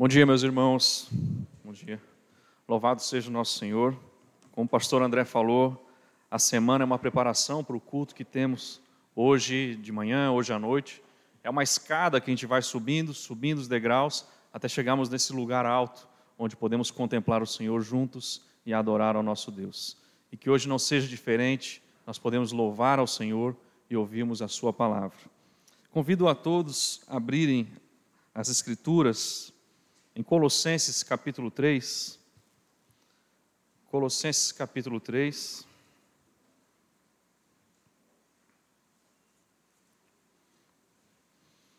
Bom dia, meus irmãos. Bom dia. Louvado seja o nosso Senhor. Como o pastor André falou, a semana é uma preparação para o culto que temos hoje de manhã, hoje à noite. É uma escada que a gente vai subindo, subindo os degraus, até chegarmos nesse lugar alto, onde podemos contemplar o Senhor juntos e adorar ao nosso Deus. E que hoje não seja diferente, nós podemos louvar ao Senhor e ouvirmos a Sua palavra. Convido a todos a abrirem as Escrituras em Colossenses capítulo 3. Colossenses capítulo 3.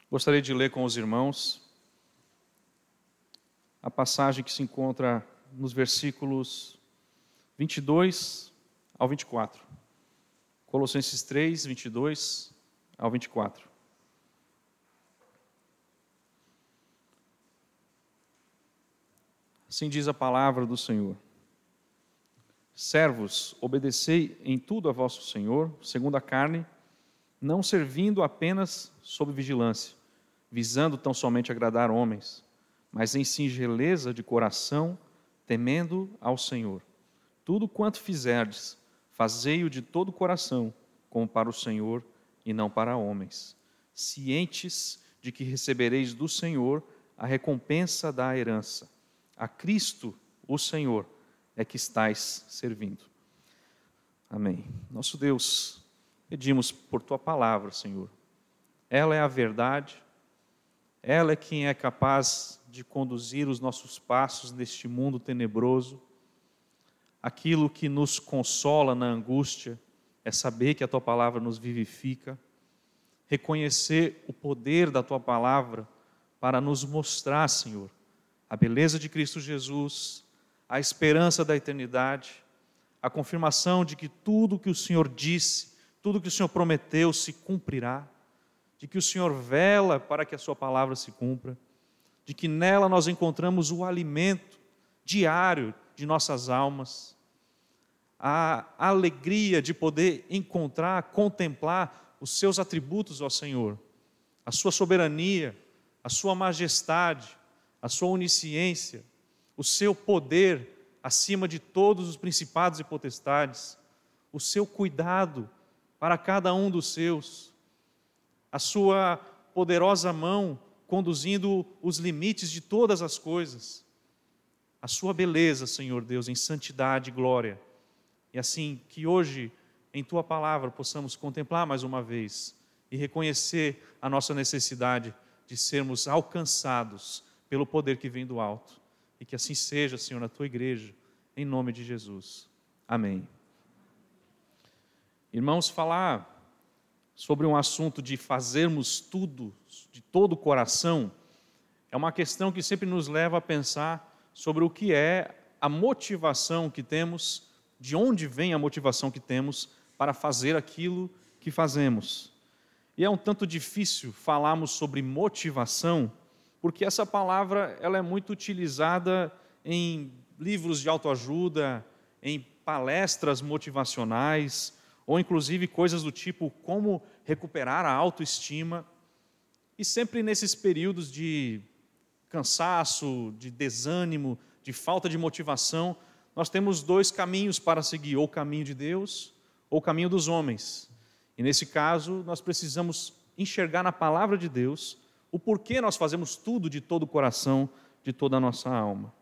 Gostaria de ler com os irmãos a passagem que se encontra nos versículos 22 ao 24. Colossenses 3, 22 ao 24. Assim diz a palavra do Senhor. Servos, obedecei em tudo a vosso Senhor, segundo a carne, não servindo apenas sob vigilância, visando tão somente agradar homens, mas em singeleza de coração, temendo ao Senhor. Tudo quanto fizerdes, fazei-o de todo o coração, como para o Senhor e não para homens, cientes de que recebereis do Senhor a recompensa da herança a Cristo, o Senhor, é que estais servindo. Amém. Nosso Deus, pedimos por tua palavra, Senhor. Ela é a verdade, ela é quem é capaz de conduzir os nossos passos neste mundo tenebroso. Aquilo que nos consola na angústia é saber que a tua palavra nos vivifica, reconhecer o poder da tua palavra para nos mostrar, Senhor, a beleza de Cristo Jesus, a esperança da eternidade, a confirmação de que tudo que o Senhor disse, tudo que o Senhor prometeu se cumprirá, de que o Senhor vela para que a Sua palavra se cumpra, de que nela nós encontramos o alimento diário de nossas almas, a alegria de poder encontrar, contemplar os seus atributos ao Senhor, a Sua soberania, a Sua majestade, a sua onisciência, o seu poder acima de todos os principados e potestades, o seu cuidado para cada um dos seus, a sua poderosa mão conduzindo os limites de todas as coisas, a sua beleza, Senhor Deus, em santidade e glória. E assim que hoje, em tua palavra, possamos contemplar mais uma vez e reconhecer a nossa necessidade de sermos alcançados pelo poder que vem do alto. E que assim seja, Senhor, na tua igreja, em nome de Jesus. Amém. Irmãos, falar sobre um assunto de fazermos tudo de todo o coração é uma questão que sempre nos leva a pensar sobre o que é a motivação que temos, de onde vem a motivação que temos para fazer aquilo que fazemos. E é um tanto difícil falarmos sobre motivação porque essa palavra ela é muito utilizada em livros de autoajuda, em palestras motivacionais, ou inclusive coisas do tipo como recuperar a autoestima. E sempre nesses períodos de cansaço, de desânimo, de falta de motivação, nós temos dois caminhos para seguir: ou o caminho de Deus ou o caminho dos homens. E nesse caso, nós precisamos enxergar na palavra de Deus o porquê nós fazemos tudo de todo o coração, de toda a nossa alma.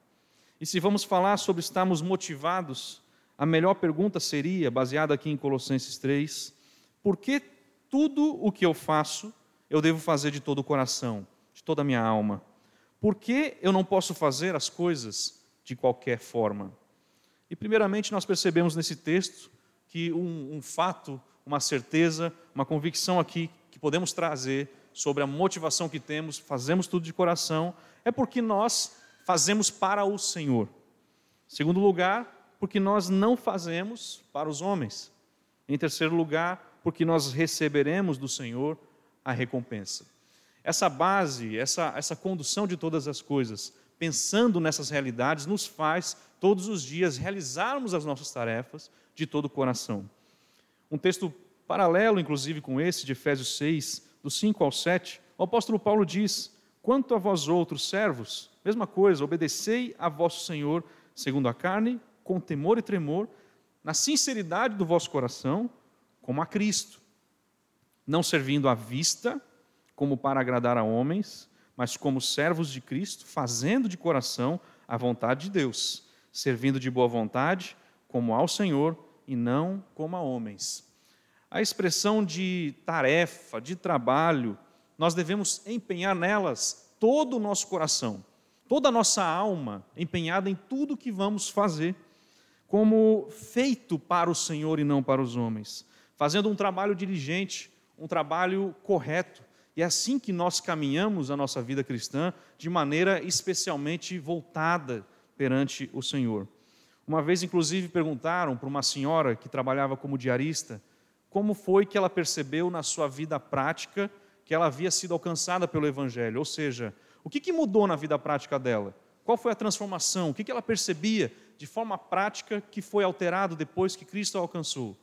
E se vamos falar sobre estarmos motivados, a melhor pergunta seria, baseada aqui em Colossenses 3, por que tudo o que eu faço eu devo fazer de todo o coração, de toda a minha alma? Por que eu não posso fazer as coisas de qualquer forma? E, primeiramente, nós percebemos nesse texto que um, um fato, uma certeza, uma convicção aqui que podemos trazer sobre a motivação que temos, fazemos tudo de coração, é porque nós fazemos para o Senhor. Segundo lugar, porque nós não fazemos para os homens. Em terceiro lugar, porque nós receberemos do Senhor a recompensa. Essa base, essa, essa condução de todas as coisas, pensando nessas realidades, nos faz todos os dias realizarmos as nossas tarefas de todo o coração. Um texto paralelo, inclusive, com esse, de Efésios 6, do 5 ao 7, o apóstolo Paulo diz: Quanto a vós outros servos, mesma coisa, obedecei a vosso Senhor segundo a carne, com temor e tremor, na sinceridade do vosso coração, como a Cristo, não servindo à vista, como para agradar a homens, mas como servos de Cristo, fazendo de coração a vontade de Deus, servindo de boa vontade, como ao Senhor e não como a homens. A expressão de tarefa, de trabalho, nós devemos empenhar nelas todo o nosso coração, toda a nossa alma empenhada em tudo que vamos fazer, como feito para o Senhor e não para os homens, fazendo um trabalho diligente, um trabalho correto. E é assim que nós caminhamos a nossa vida cristã, de maneira especialmente voltada perante o Senhor. Uma vez, inclusive, perguntaram para uma senhora que trabalhava como diarista como foi que ela percebeu na sua vida prática que ela havia sido alcançada pelo Evangelho. Ou seja, o que, mudou na vida prática dela? Qual foi a transformação? O que, ela percebia de forma prática que foi alterado depois que Cristo a alcançou?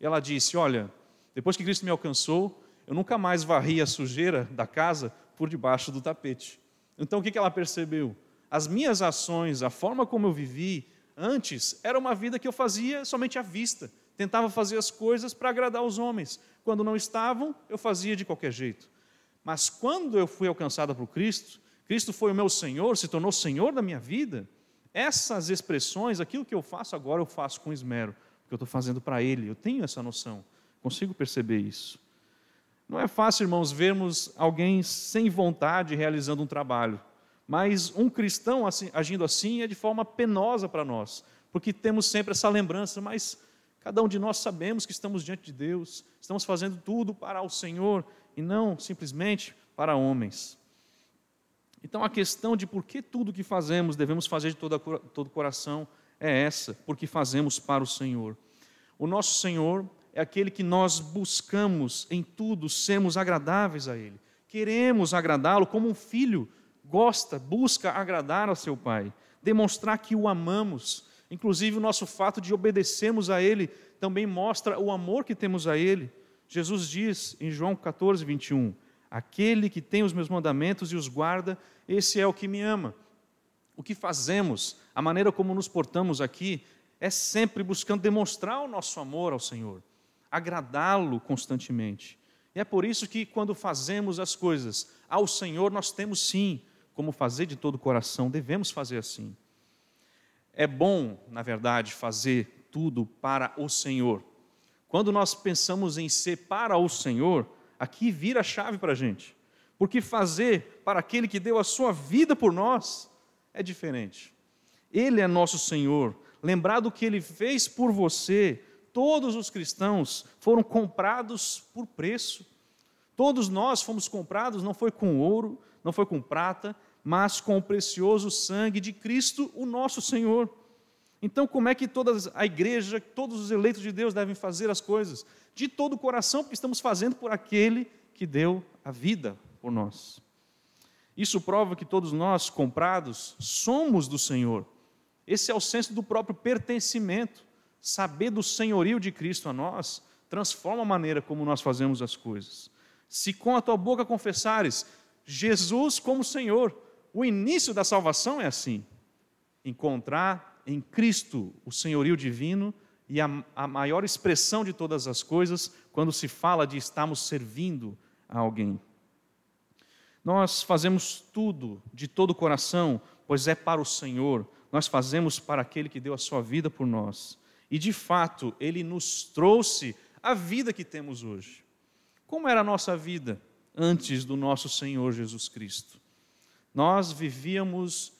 Ela disse: Olha, depois que Cristo me alcançou, eu nunca mais varri a sujeira da casa por debaixo do tapete. Então o que ela percebeu? As minhas ações, a forma como eu vivi antes, era uma vida que eu fazia somente à vista. Tentava fazer as coisas para agradar os homens. Quando não estavam, eu fazia de qualquer jeito. Mas quando eu fui alcançada por Cristo, Cristo foi o meu Senhor, se tornou Senhor da minha vida, essas expressões, aquilo que eu faço agora, eu faço com esmero, porque eu estou fazendo para Ele, eu tenho essa noção, consigo perceber isso. Não é fácil, irmãos, vermos alguém sem vontade realizando um trabalho, mas um cristão assim, agindo assim é de forma penosa para nós, porque temos sempre essa lembrança, mas Cada um de nós sabemos que estamos diante de Deus, estamos fazendo tudo para o Senhor e não simplesmente para homens. Então a questão de por que tudo que fazemos devemos fazer de todo, todo coração é essa, porque fazemos para o Senhor. O nosso Senhor é aquele que nós buscamos em tudo sermos agradáveis a Ele. Queremos agradá-lo como um filho gosta, busca agradar ao seu pai, demonstrar que o amamos Inclusive, o nosso fato de obedecermos a Ele também mostra o amor que temos a Ele. Jesus diz em João 14, 21, Aquele que tem os meus mandamentos e os guarda, esse é o que me ama. O que fazemos, a maneira como nos portamos aqui, é sempre buscando demonstrar o nosso amor ao Senhor, agradá-lo constantemente. E é por isso que, quando fazemos as coisas ao Senhor, nós temos sim como fazer de todo o coração, devemos fazer assim. É bom, na verdade, fazer tudo para o Senhor. Quando nós pensamos em ser para o Senhor, aqui vira a chave para a gente. Porque fazer para aquele que deu a sua vida por nós é diferente. Ele é nosso Senhor. Lembrar do que ele fez por você, todos os cristãos foram comprados por preço. Todos nós fomos comprados, não foi com ouro, não foi com prata, mas com o precioso sangue de Cristo, o nosso Senhor. Então, como é que toda a igreja, todos os eleitos de Deus devem fazer as coisas? De todo o coração, porque estamos fazendo por aquele que deu a vida por nós. Isso prova que todos nós, comprados, somos do Senhor. Esse é o senso do próprio pertencimento. Saber do senhorio de Cristo a nós transforma a maneira como nós fazemos as coisas. Se com a tua boca confessares Jesus como Senhor, o início da salvação é assim: encontrar em Cristo o senhorio divino e a, a, maior expressão de todas as coisas quando se fala de estarmos servindo a alguém. Nós fazemos tudo de todo o coração, pois é para o Senhor, nós fazemos para aquele que deu a sua vida por nós. E de fato, ele nos trouxe a vida que temos hoje. Como era a nossa vida antes do nosso Senhor Jesus Cristo? Nós vivíamos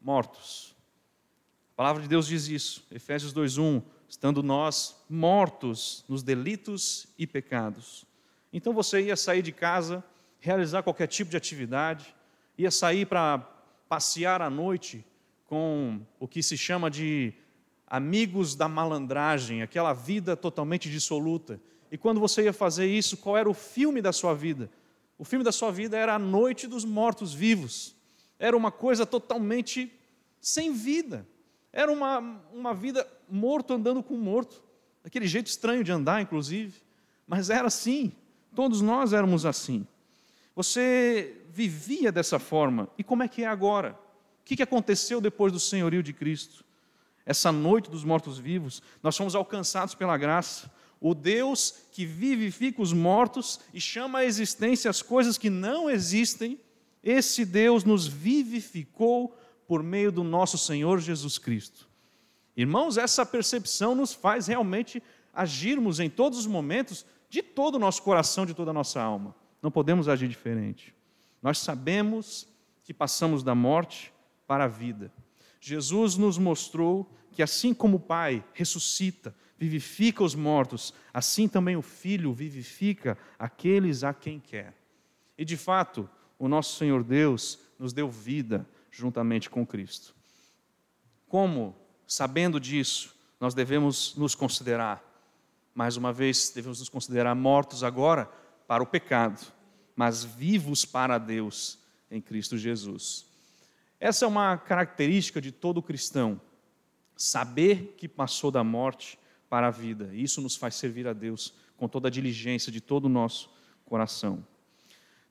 mortos. A palavra de Deus diz isso, Efésios 2:1, estando nós mortos nos delitos e pecados. Então você ia sair de casa, realizar qualquer tipo de atividade, ia sair para passear à noite com o que se chama de amigos da malandragem, aquela vida totalmente dissoluta. E quando você ia fazer isso, qual era o filme da sua vida? O filme da sua vida era a noite dos mortos-vivos era uma coisa totalmente sem vida. Era uma, uma vida morto andando com morto. Aquele jeito estranho de andar, inclusive. Mas era assim. Todos nós éramos assim. Você vivia dessa forma. E como é que é agora? O que aconteceu depois do senhorio de Cristo? Essa noite dos mortos-vivos, nós fomos alcançados pela graça. O Deus que vivifica os mortos e chama à existência as coisas que não existem, esse Deus nos vivificou por meio do nosso Senhor Jesus Cristo. Irmãos, essa percepção nos faz realmente agirmos em todos os momentos de todo o nosso coração, de toda a nossa alma. Não podemos agir diferente. Nós sabemos que passamos da morte para a vida. Jesus nos mostrou que assim como o Pai ressuscita, vivifica os mortos, assim também o Filho vivifica aqueles a quem quer. E de fato, o nosso Senhor Deus nos deu vida juntamente com Cristo. Como, sabendo disso, nós devemos nos considerar, mais uma vez, devemos nos considerar mortos agora para o pecado, mas vivos para Deus em Cristo Jesus. Essa é uma característica de todo cristão, saber que passou da morte para a vida. Isso nos faz servir a Deus com toda a diligência de todo o nosso coração.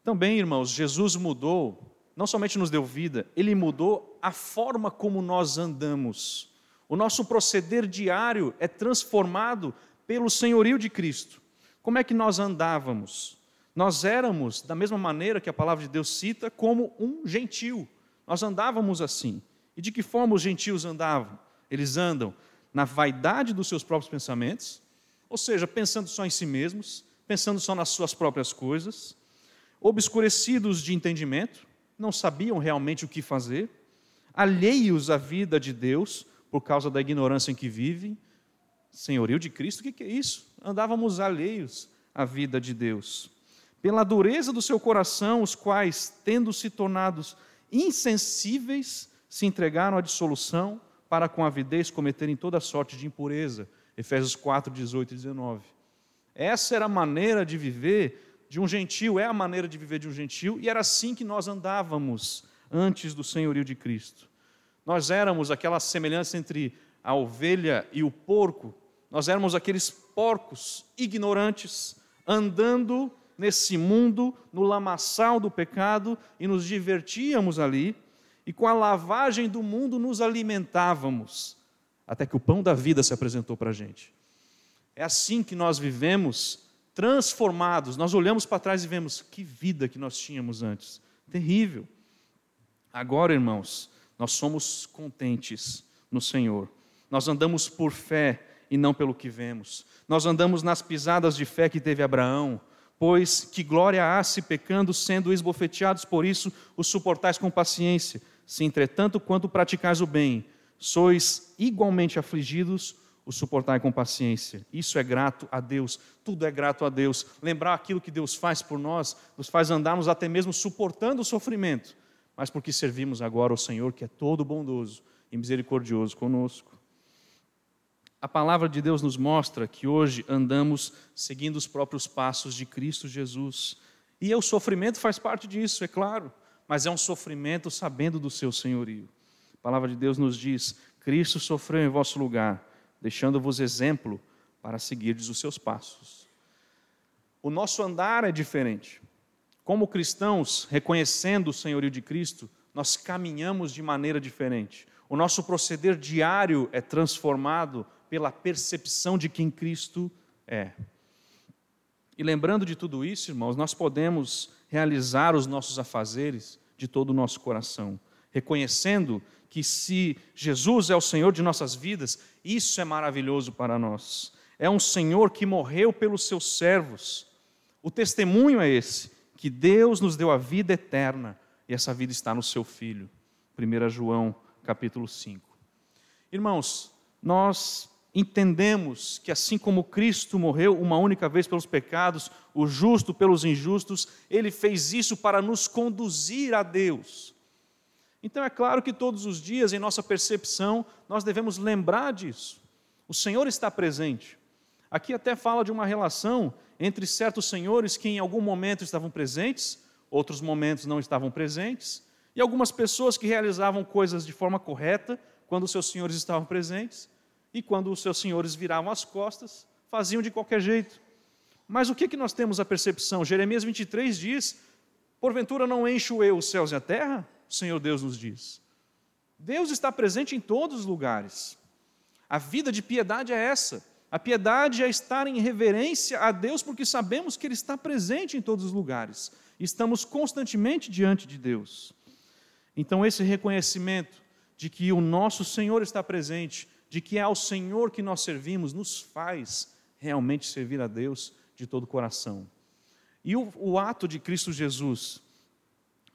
Também, irmãos, Jesus mudou, não somente nos deu vida, ele mudou a forma como nós andamos. O nosso proceder diário é transformado pelo senhorio de Cristo. Como é que nós andávamos? Nós éramos, da mesma maneira que a palavra de Deus cita, como um gentil. Nós andávamos assim. E de que forma os gentios andavam? Eles andam na vaidade dos seus próprios pensamentos, ou seja, pensando só em si mesmos, pensando só nas suas próprias coisas, obscurecidos de entendimento, não sabiam realmente o que fazer, alheios à vida de Deus por causa da ignorância em que vivem. Senhorio de Cristo, o que é isso? Andávamos alheios à vida de Deus. Pela dureza do seu coração, os quais, tendo se tornados insensíveis, se entregaram à dissolução para com avidez cometerem toda sorte de impureza. Efésios 4, 18 e 19. Essa era a maneira de viver de um gentil, é a maneira de viver de um gentil, e era assim que nós andávamos antes do senhorio de Cristo. Nós éramos aquela semelhança entre a ovelha e o porco, nós éramos aqueles porcos ignorantes, andando nesse mundo, no lamaçal do pecado, e nos divertíamos ali, e com a lavagem do mundo nos alimentávamos, até que o pão da vida se apresentou para a gente. É assim que nós vivemos transformados. Nós olhamos para trás e vemos que vida que nós tínhamos antes. Terrível. Agora, irmãos, nós somos contentes no Senhor. Nós andamos por fé e não pelo que vemos. Nós andamos nas pisadas de fé que teve Abraão, pois que glória há se pecando, sendo esbofeteados por isso, os suportais com paciência. Se entretanto, quanto praticais o bem, sois igualmente afligidos, o suportar com paciência. Isso é grato a Deus, tudo é grato a Deus. Lembrar aquilo que Deus faz por nós, nos faz andarmos até mesmo suportando o sofrimento, mas porque servimos agora o Senhor que é todo bondoso e misericordioso conosco. A palavra de Deus nos mostra que hoje andamos seguindo os próprios passos de Cristo Jesus. E o sofrimento faz parte disso, é claro, mas é um sofrimento sabendo do seu senhorio. A palavra de Deus nos diz: Cristo sofreu em vosso lugar deixando-vos exemplo para seguirdes os seus passos. O nosso andar é diferente. Como cristãos, reconhecendo o senhorio de Cristo, nós caminhamos de maneira diferente. O nosso proceder diário é transformado pela percepção de quem Cristo é. E lembrando de tudo isso, irmãos, nós podemos realizar os nossos afazeres de todo o nosso coração, reconhecendo que se Jesus é o Senhor de nossas vidas, isso é maravilhoso para nós. É um Senhor que morreu pelos seus servos. O testemunho é esse, que Deus nos deu a vida eterna e essa vida está no seu Filho. 1 João, capítulo 5. Irmãos, nós entendemos que assim como Cristo morreu uma única vez pelos pecados, o justo pelos injustos, ele fez isso para nos conduzir a Deus. Então é claro que todos os dias, em nossa percepção, nós devemos lembrar disso. O Senhor está presente. Aqui até fala de uma relação entre certos senhores que em algum momento estavam presentes, outros momentos não estavam presentes, e algumas pessoas que realizavam coisas de forma correta quando os seus senhores estavam presentes, e quando os seus senhores viravam as costas, faziam de qualquer jeito. Mas o que, que nós temos a percepção? Jeremias 23 diz Porventura não encho eu os céus e a terra? O Senhor Deus nos diz. Deus está presente em todos os lugares. A vida de piedade é essa. A piedade é estar em reverência a Deus, porque sabemos que Ele está presente em todos os lugares. Estamos constantemente diante de Deus. Então, esse reconhecimento de que o nosso Senhor está presente, de que é ao Senhor que nós servimos, nos faz realmente servir a Deus de todo o coração. E o, o ato de Cristo Jesus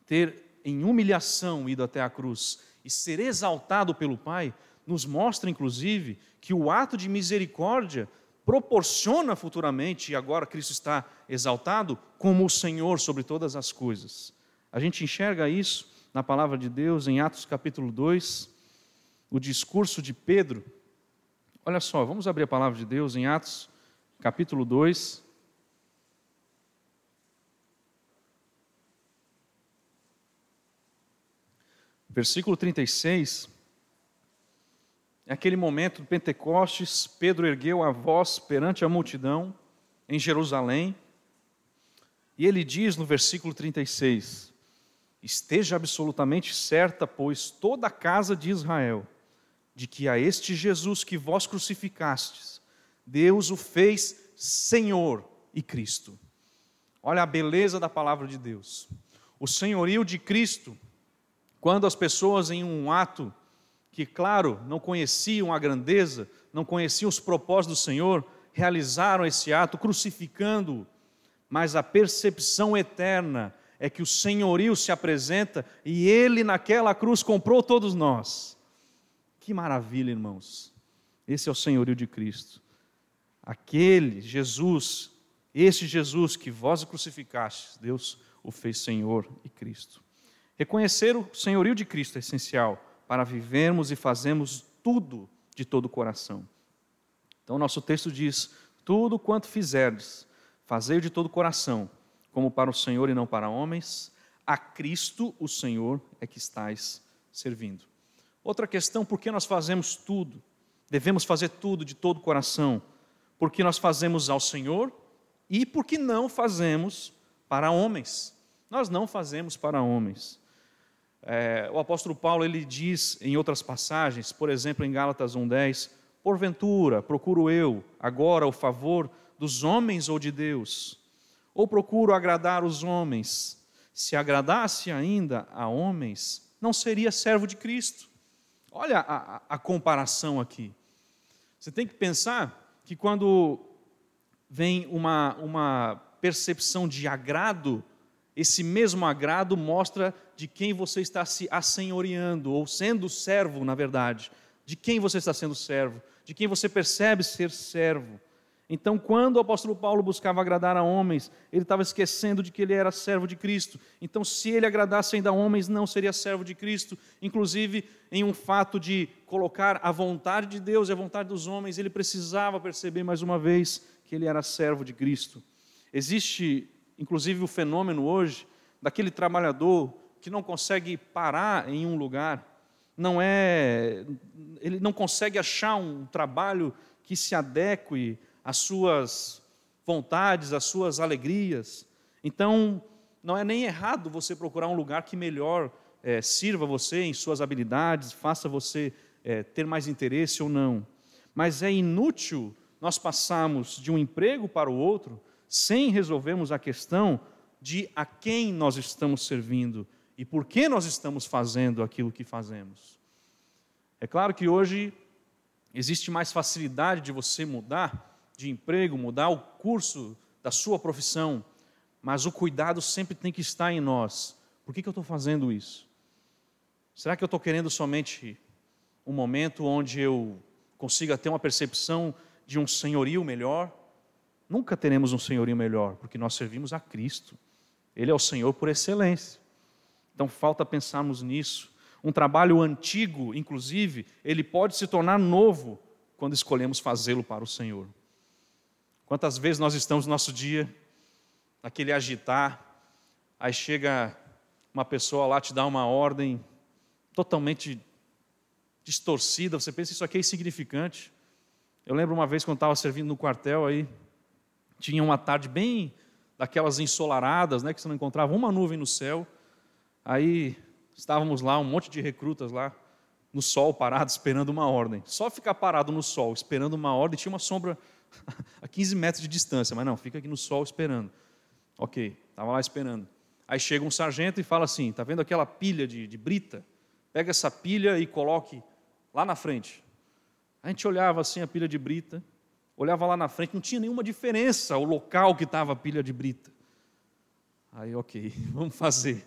ter em humilhação ido até a cruz e ser exaltado pelo Pai, nos mostra, inclusive, que o ato de misericórdia proporciona futuramente, e agora Cristo está exaltado, como o Senhor sobre todas as coisas. A gente enxerga isso na palavra de Deus em Atos capítulo 2, o discurso de Pedro. Olha só, vamos abrir a palavra de Deus em Atos capítulo 2. Versículo 36, é aquele momento do Pentecostes, Pedro ergueu a voz perante a multidão em Jerusalém, e ele diz no versículo 36: Esteja absolutamente certa, pois, toda a casa de Israel, de que a este Jesus que vós crucificastes, Deus o fez Senhor e Cristo. Olha a beleza da palavra de Deus. O senhorio de Cristo quando as pessoas, em um ato que, claro, não conheciam a grandeza, não conheciam os propósitos do Senhor, realizaram esse ato crucificando-o, mas a percepção eterna é que o senhorio se apresenta e ele naquela cruz comprou todos nós. Que maravilha, irmãos. Esse é o senhorio de Cristo. Aquele Jesus, esse Jesus que vós crucificastes, Deus o fez Senhor e Cristo. Reconhecer o senhorio de Cristo é essencial para vivermos e fazermos tudo de todo o coração. Então, nosso texto diz: Tudo quanto fizerdes, fazei de todo o coração, como para o Senhor e não para homens, a Cristo, o Senhor, é que estais servindo. Outra questão, por que nós fazemos tudo? Devemos fazer tudo de todo o coração, porque nós fazemos ao Senhor e porque não fazemos para homens. Nós não fazemos para homens. É, o apóstolo Paulo ele diz em outras passagens, por exemplo em Gálatas 1:10, porventura procuro eu agora o favor dos homens ou de Deus? Ou procuro agradar os homens? Se agradasse ainda a homens, não seria servo de Cristo. Olha a, a, a comparação aqui. Você tem que pensar que quando vem uma, uma percepção de agrado, esse mesmo agrado mostra de quem você está se assenhoreando, ou sendo servo, na verdade. De quem você está sendo servo, de quem você percebe ser servo. Então, quando o apóstolo Paulo buscava agradar a homens, ele estava esquecendo de que ele era servo de Cristo. Então, se ele agradasse ainda a homens, não seria servo de Cristo. Inclusive, em um fato de colocar a vontade de Deus e a vontade dos homens, ele precisava perceber mais uma vez que ele era servo de Cristo. Existe inclusive o fenômeno hoje daquele trabalhador que não consegue parar em um lugar, não é, ele não consegue achar um trabalho que se adeque às suas vontades, às suas alegrias. Então, não é nem errado você procurar um lugar que melhor é, sirva você em suas habilidades, faça você é, ter mais interesse ou não. Mas é inútil nós passarmos de um emprego para o outro sem resolvermos a questão de a quem nós estamos servindo e por que nós estamos fazendo aquilo que fazemos. É claro que hoje existe mais facilidade de você mudar de emprego, mudar o curso da sua profissão, mas o cuidado sempre tem que estar em nós. Por que, que eu estou fazendo isso? Será que eu estou querendo somente um momento onde eu consiga ter uma percepção de um senhorio melhor? Nunca teremos um senhorio melhor, porque nós servimos a Cristo. Ele é o Senhor por excelência. Então falta pensarmos nisso. Um trabalho antigo, inclusive, ele pode se tornar novo quando escolhemos fazê-lo para o Senhor. Quantas vezes nós estamos no nosso dia, naquele agitar, aí chega uma pessoa lá te dá uma ordem totalmente distorcida, você pensa isso aqui é insignificante. Eu lembro uma vez quando estava servindo no quartel aí, tinha uma tarde bem daquelas ensolaradas, né, que você não encontrava uma nuvem no céu. Aí estávamos lá, um monte de recrutas lá, no sol, parado, esperando uma ordem. Só ficar parado no sol, esperando uma ordem, tinha uma sombra a 15 metros de distância, mas não, fica aqui no sol esperando. Ok, estava lá esperando. Aí chega um sargento e fala assim: está vendo aquela pilha de, de brita? Pega essa pilha e coloque lá na frente. A gente olhava assim a pilha de brita, olhava lá na frente, não tinha nenhuma diferença o local que estava a pilha de brita. Aí, ok, vamos fazer.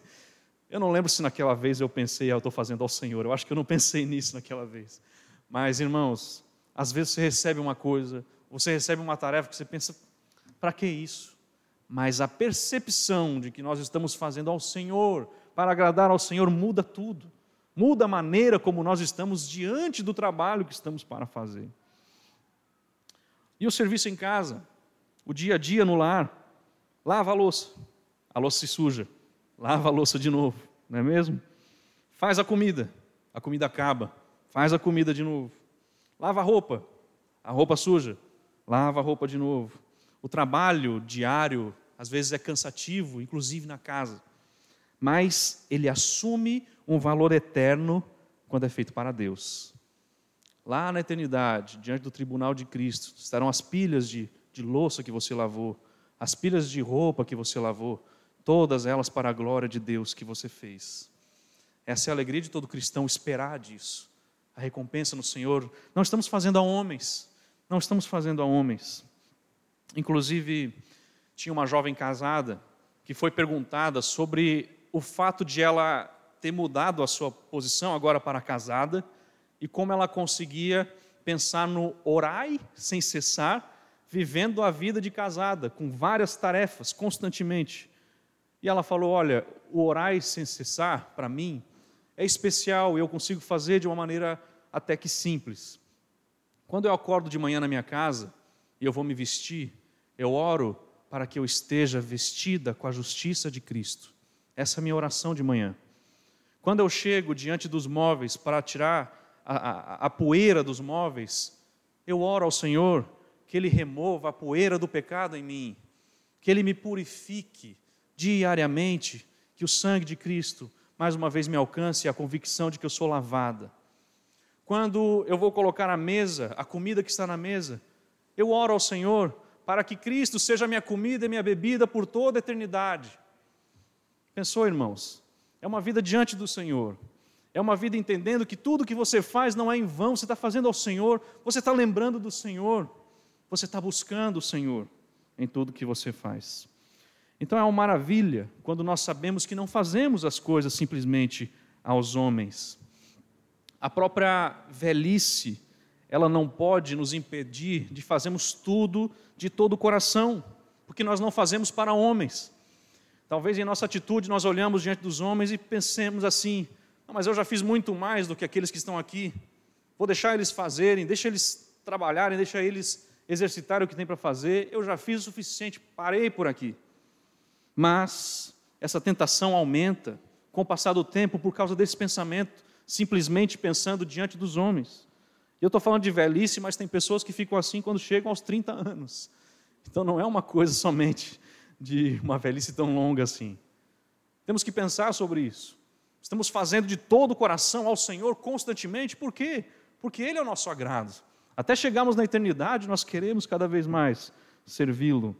Eu não lembro se naquela vez eu pensei, ah, eu estou fazendo ao Senhor. Eu acho que eu não pensei nisso naquela vez. Mas, irmãos, às vezes você recebe uma coisa, você recebe uma tarefa que você pensa, para que isso? Mas a percepção de que nós estamos fazendo ao Senhor, para agradar ao Senhor, muda tudo. Muda a maneira como nós estamos diante do trabalho que estamos para fazer. E o serviço em casa, o dia a dia no lar, lava a louça, a louça se suja, lava a louça de novo, não é mesmo? Faz a comida, a comida acaba, faz a comida de novo. Lava a roupa, a roupa suja, lava a roupa de novo. O trabalho diário às vezes é cansativo, inclusive na casa, mas ele assume um valor eterno quando é feito para Deus. Lá na eternidade, diante do tribunal de Cristo, estarão as pilhas de, de louça que você lavou, as pilhas de roupa que você lavou, todas elas para a glória de Deus que você fez. Essa é a alegria de todo cristão esperar disso. A recompensa no Senhor. Não estamos fazendo a homens, não estamos fazendo a homens. Inclusive, tinha uma jovem casada que foi perguntada sobre o fato de ela ter mudado a sua posição agora para casada e como ela conseguia pensar no orai sem cessar, vivendo a vida de casada, com várias tarefas constantemente. E ela falou: Olha, o orai sem cessar, para mim, é especial e eu consigo fazer de uma maneira até que simples. Quando eu acordo de manhã na minha casa e eu vou me vestir, eu oro para que eu esteja vestida com a justiça de Cristo. Essa é a minha oração de manhã. Quando eu chego diante dos móveis para tirar a, a, poeira dos móveis, eu oro ao Senhor que Ele remova a poeira do pecado em mim, que Ele me purifique diariamente, que o sangue de Cristo mais uma vez me alcance a convicção de que eu sou lavada. Quando eu vou colocar a mesa, a comida que está na mesa, eu oro ao Senhor para que Cristo seja minha comida e minha bebida por toda a eternidade. Pensou, irmãos? É uma vida diante do Senhor. É uma vida entendendo que tudo que você faz não é em vão, você está fazendo ao Senhor, você está lembrando do Senhor, você está buscando o Senhor em tudo que você faz. Então é uma maravilha quando nós sabemos que não fazemos as coisas simplesmente aos homens. A própria velhice ela não pode nos impedir de fazermos tudo de todo o coração, porque nós não fazemos para homens. Talvez em nossa atitude nós olhamos diante dos homens e pensemos assim: mas eu já fiz muito mais do que aqueles que estão aqui. Vou deixar eles fazerem, deixa eles trabalharem, deixa eles exercitarem o que tem para fazer. Eu já fiz o suficiente, parei por aqui. Mas essa tentação aumenta com o passar do tempo por causa desse pensamento, simplesmente pensando diante dos homens. Eu estou falando de velhice, mas tem pessoas que ficam assim quando chegam aos 30 anos. Então não é uma coisa somente de uma velhice tão longa assim. Temos que pensar sobre isso. Estamos fazendo de todo o coração ao Senhor constantemente, por quê? Porque Ele é o nosso agrado. Até chegarmos na eternidade, nós queremos cada vez mais servi-lo.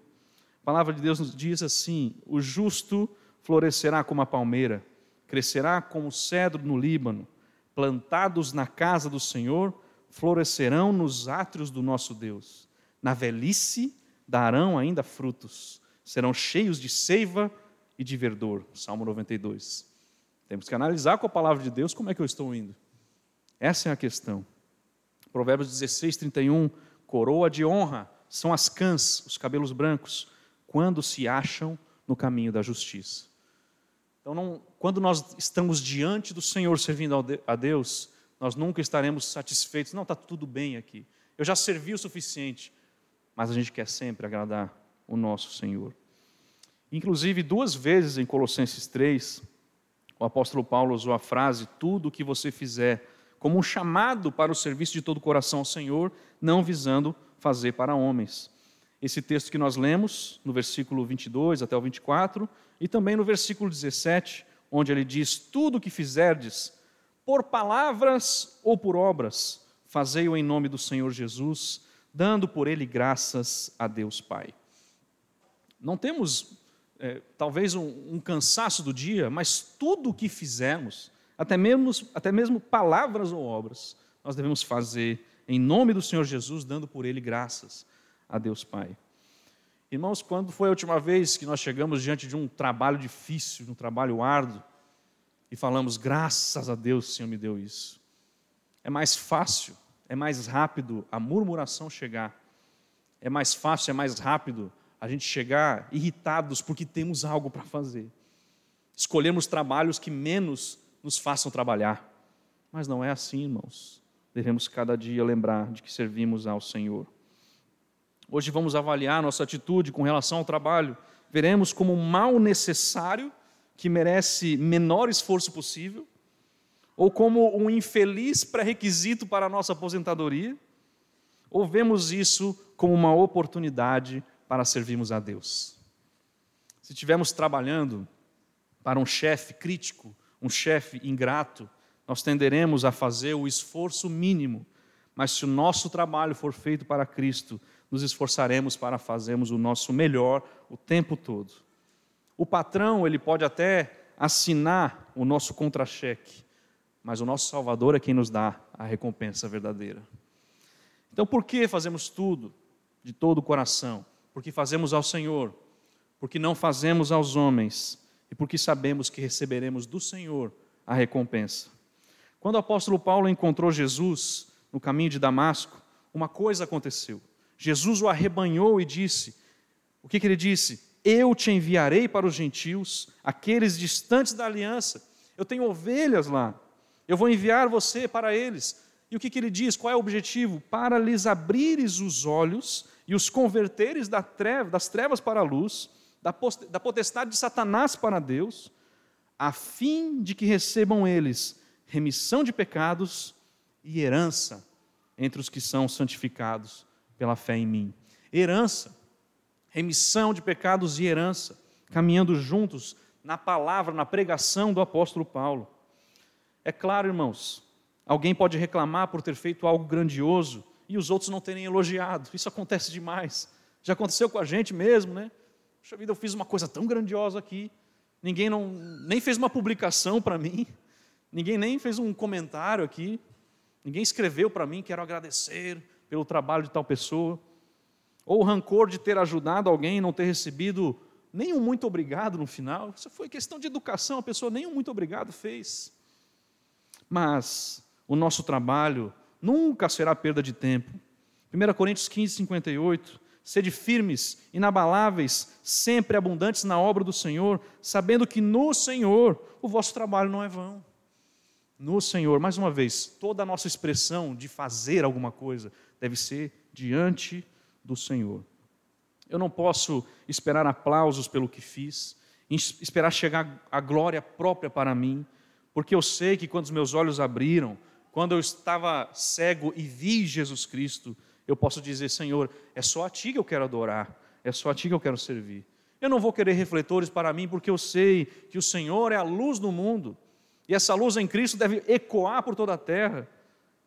A palavra de Deus nos diz assim: o justo florescerá como a palmeira, crescerá como o cedro no Líbano, plantados na casa do Senhor florescerão nos átrios do nosso Deus. Na velhice darão ainda frutos, serão cheios de seiva e de verdor. Salmo 92. Temos que analisar com a palavra de Deus como é que eu estou indo. Essa é a questão. Provérbios 16, 31. Coroa de honra são as cãs, os cabelos brancos, quando se acham no caminho da justiça. Então, não, quando nós estamos diante do Senhor servindo a Deus, nós nunca estaremos satisfeitos. Não, está tudo bem aqui. Eu já servi o suficiente. Mas a gente quer sempre agradar o nosso Senhor. Inclusive, duas vezes em Colossenses 3, o apóstolo Paulo usou a frase: tudo o que você fizer, como um chamado para o serviço de todo o coração ao Senhor, não visando fazer para homens. esse texto que nós lemos, no versículo 22 até o 24, e também no versículo 17, onde ele diz: Tudo o que fizerdes, por palavras ou por obras, fazei-o em nome do Senhor Jesus, dando por ele graças a Deus Pai. Não temos, é, talvez, um, um cansaço do dia, mas tudo o que fizermos, até mesmo, até mesmo palavras ou obras, nós devemos fazer em nome do Senhor Jesus, dando por ele graças a Deus Pai. Irmãos, quando foi a última vez que nós chegamos diante de um trabalho difícil, de um trabalho árduo, e falamos, graças a Deus o Senhor me deu isso? É mais fácil, é mais rápido a murmuração chegar, é mais fácil, é mais rápido a gente chegar irritados porque temos algo para fazer. Escolhemos trabalhos que menos nos façam trabalhar. Mas não é assim, irmãos. Devemos cada dia lembrar de que servimos ao Senhor. Hoje vamos avaliar nossa atitude com relação ao trabalho. Veremos como um mal necessário que merece menor esforço possível, ou como um infeliz pré-requisito para a nossa aposentadoria, ou vemos isso como uma oportunidade para servirmos a Deus. Se estivermos trabalhando para um chefe crítico, um chefe ingrato, nós tenderemos a fazer o esforço mínimo, mas se o nosso trabalho for feito para Cristo, nos esforçaremos para fazermos o nosso melhor o tempo todo. O patrão, ele pode até assinar o nosso contra-cheque, mas o nosso Salvador é quem nos dá a recompensa verdadeira. Então, por que fazemos tudo de todo o coração? Porque fazemos ao Senhor, porque não fazemos aos homens e porque sabemos que receberemos do Senhor a recompensa. Quando o apóstolo Paulo encontrou Jesus no caminho de Damasco, uma coisa aconteceu. Jesus o arrebanhou e disse: O que, que ele disse? Eu te enviarei para os gentios, aqueles distantes da aliança. Eu tenho ovelhas lá. Eu vou enviar você para eles. E o que, que ele diz? Qual é o objetivo? Para lhes abrires os olhos e os converteres das trevas para a luz, da potestade de Satanás para Deus, a fim de que recebam eles remissão de pecados e herança entre os que são santificados pela fé em mim. Herança, remissão de pecados e herança, caminhando juntos na palavra, na pregação do apóstolo Paulo. É claro, irmãos, alguém pode reclamar por ter feito algo grandioso e os outros não terem elogiado. Isso acontece demais. Já aconteceu com a gente mesmo, né? Puxa vida, eu fiz uma coisa tão grandiosa aqui. Ninguém não, nem fez uma publicação para mim. Ninguém nem fez um comentário aqui. Ninguém escreveu para mim, quero agradecer pelo trabalho de tal pessoa, ou o rancor de ter ajudado alguém e não ter recebido nenhum muito obrigado no final. Isso foi questão de educação, a pessoa nenhum muito obrigado fez. Mas o nosso trabalho nunca será perda de tempo. 1 Coríntios 15, 58. Sede firmes, inabaláveis, sempre abundantes na obra do Senhor, sabendo que no Senhor o vosso trabalho não é vão. No Senhor, mais uma vez, toda a nossa expressão de fazer alguma coisa deve ser diante do Senhor. Eu não posso esperar aplausos pelo que fiz, esperar chegar a glória própria para mim, porque eu sei que quando os meus olhos abriram, quando eu estava cego e vi Jesus Cristo, eu posso dizer: Senhor, é só a Ti que eu quero adorar, é só a Ti que eu quero servir. Eu não vou querer refletores para mim, porque eu sei que o Senhor é a luz do mundo, e essa luz em Cristo deve ecoar por toda a terra.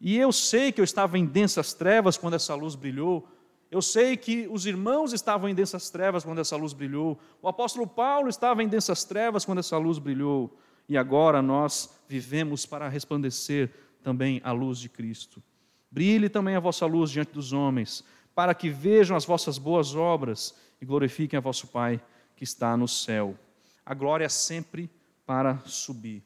E eu sei que eu estava em densas trevas quando essa luz brilhou. Eu sei que os irmãos estavam em densas trevas quando essa luz brilhou. O apóstolo Paulo estava em densas trevas quando essa luz brilhou. E agora nós vivemos para resplandecer também a luz de Cristo. Brilhe também a vossa luz diante dos homens, para que vejam as vossas boas obras e glorifiquem a vosso Pai que está no céu. A glória é sempre para subir.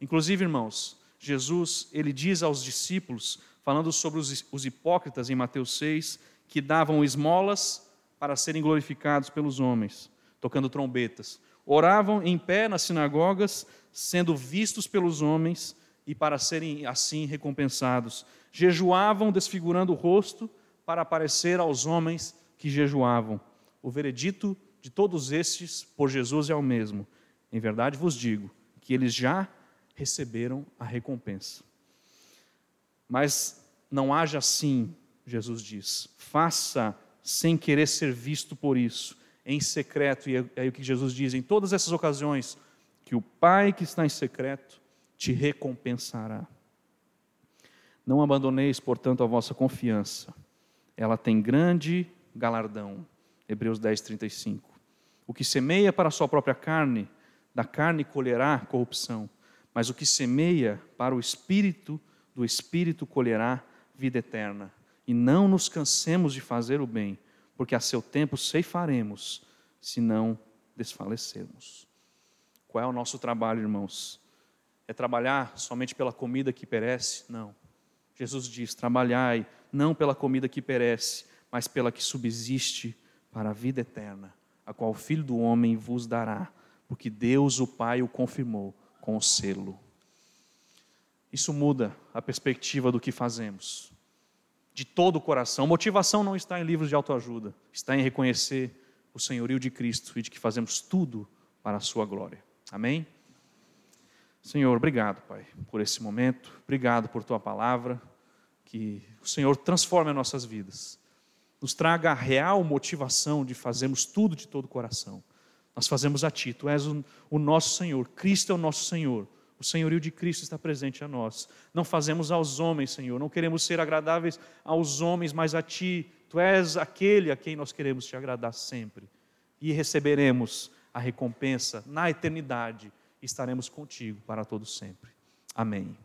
Inclusive, irmãos, Jesus, ele diz aos discípulos, falando sobre os, os hipócritas em Mateus 6, que davam esmolas para serem glorificados pelos homens, tocando trombetas. Oravam em pé nas sinagogas, sendo vistos pelos homens e para serem assim recompensados. Jejuavam desfigurando o rosto para aparecer aos homens que jejuavam. O veredito de todos estes por Jesus é o mesmo. Em verdade vos digo que eles já receberam a recompensa. Mas não haja assim, Jesus diz. Faça sem querer ser visto por isso, em secreto. E é, é o que Jesus diz em todas essas ocasiões: que o Pai que está em secreto te recompensará. Não abandoneis, portanto, a vossa confiança. Ela tem grande galardão. Hebreus 10, 35. O que semeia para a sua própria carne, da carne colherá corrupção. Mas o que semeia para o espírito, do espírito colherá vida eterna. E não nos cansemos de fazer o bem, porque a seu tempo ceifaremos, se não desfalecermos. Qual é o nosso trabalho, irmãos? É trabalhar somente pela comida que perece? Não. Jesus diz: trabalhai não pela comida que perece, mas pela que subsiste para a vida eterna, a qual o Filho do Homem vos dará, porque Deus, o Pai, o confirmou com o selo. Isso muda a perspectiva do que fazemos. De todo o coração. Motivação não está em livros de autoajuda, está em reconhecer o senhorio de Cristo e de que fazemos tudo para a sua glória. Amém? Senhor, obrigado, Pai, por esse momento. Obrigado por tua palavra. Que o Senhor transforme as nossas vidas. Nos traga a real motivação de fazermos tudo de todo o coração. Nós fazemos a Ti, Tu és o, nosso Senhor, Cristo é o nosso Senhor. O senhorio de Cristo está presente a nós. Não fazemos aos homens, Senhor. Não queremos ser agradáveis aos homens, mas a Ti. Tu és aquele a quem nós queremos te agradar sempre. E receberemos a recompensa na eternidade estaremos contigo para todo sempre. Amém.